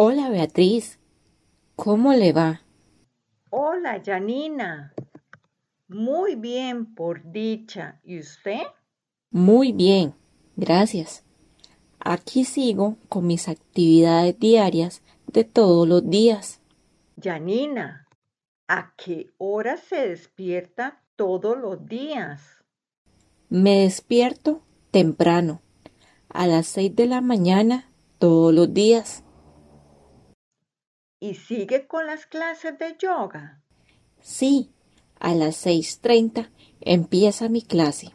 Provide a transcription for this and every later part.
Hola Beatriz, ¿cómo le va? Hola, Janina. Muy bien, por dicha. ¿Y usted? Muy bien, gracias. Aquí sigo con mis actividades diarias de todos los días. Janina, ¿a qué hora se despierta todos los días? Me despierto temprano, a las seis de la mañana todos los días. ¿Y sigue con las clases de yoga? Sí, a las seis treinta empieza mi clase.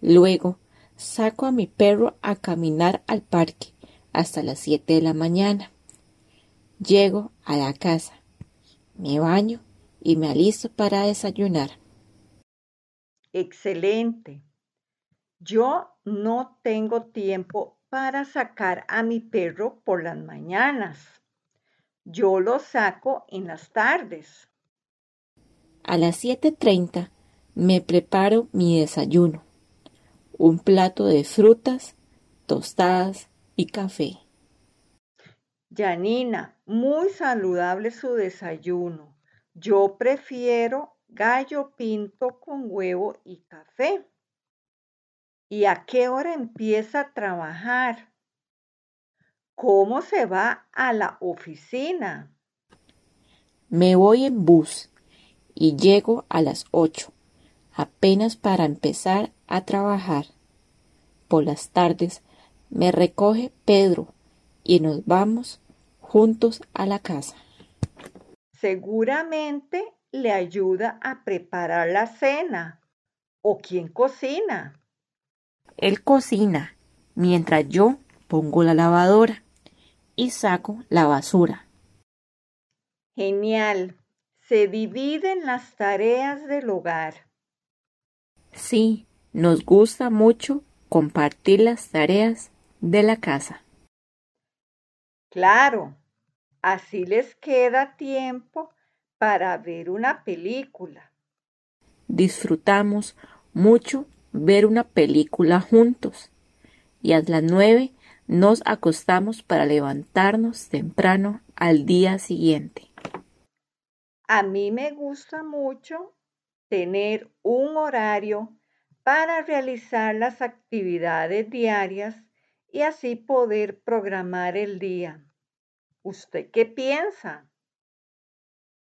Luego saco a mi perro a caminar al parque hasta las siete de la mañana. Llego a la casa, me baño y me alisto para desayunar. Excelente. Yo no tengo tiempo para sacar a mi perro por las mañanas. Yo lo saco en las tardes. A las siete treinta me preparo mi desayuno. Un plato de frutas, tostadas y café. Janina, muy saludable su desayuno. Yo prefiero gallo pinto con huevo y café. ¿Y a qué hora empieza a trabajar? ¿Cómo se va a la oficina? Me voy en bus y llego a las ocho, apenas para empezar a trabajar. Por las tardes me recoge Pedro y nos vamos juntos a la casa. Seguramente le ayuda a preparar la cena. ¿O quién cocina? Él cocina mientras yo pongo la lavadora y saco la basura. Genial. Se dividen las tareas del hogar. Sí, nos gusta mucho compartir las tareas de la casa. Claro, así les queda tiempo para ver una película. Disfrutamos mucho ver una película juntos y a las nueve nos acostamos para levantarnos temprano al día siguiente. A mí me gusta mucho tener un horario para realizar las actividades diarias y así poder programar el día. ¿Usted qué piensa?